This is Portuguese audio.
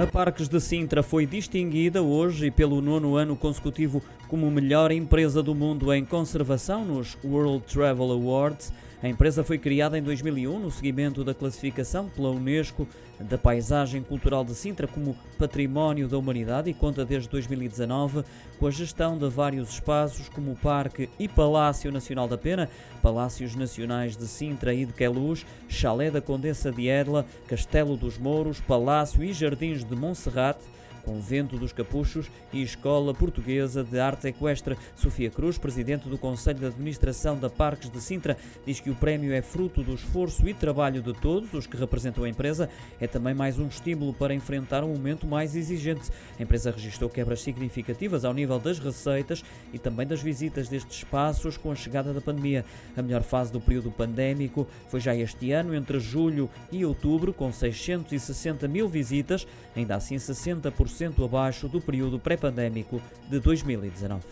A Parques de Sintra foi distinguida hoje pelo nono ano consecutivo como melhor empresa do mundo em conservação nos World Travel Awards. A empresa foi criada em 2001 no seguimento da classificação pela Unesco da paisagem cultural de Sintra como Património da Humanidade e conta desde 2019 com a gestão de vários espaços como o Parque e Palácio Nacional da Pena, Palácios Nacionais de Sintra e de Queluz, Chalé da Condessa de Edla, Castelo dos Mouros, Palácio e Jardins de Monserrate Convento dos Capuchos e Escola Portuguesa de Arte Equestre. Sofia Cruz, presidente do Conselho de Administração da Parques de Sintra, diz que o prémio é fruto do esforço e trabalho de todos os que representam a empresa. É também mais um estímulo para enfrentar um momento mais exigente. A empresa registrou quebras significativas ao nível das receitas e também das visitas destes espaços com a chegada da pandemia. A melhor fase do período pandémico foi já este ano, entre julho e outubro, com 660 mil visitas, ainda assim 60% abaixo do período pré-pandémico de 2019.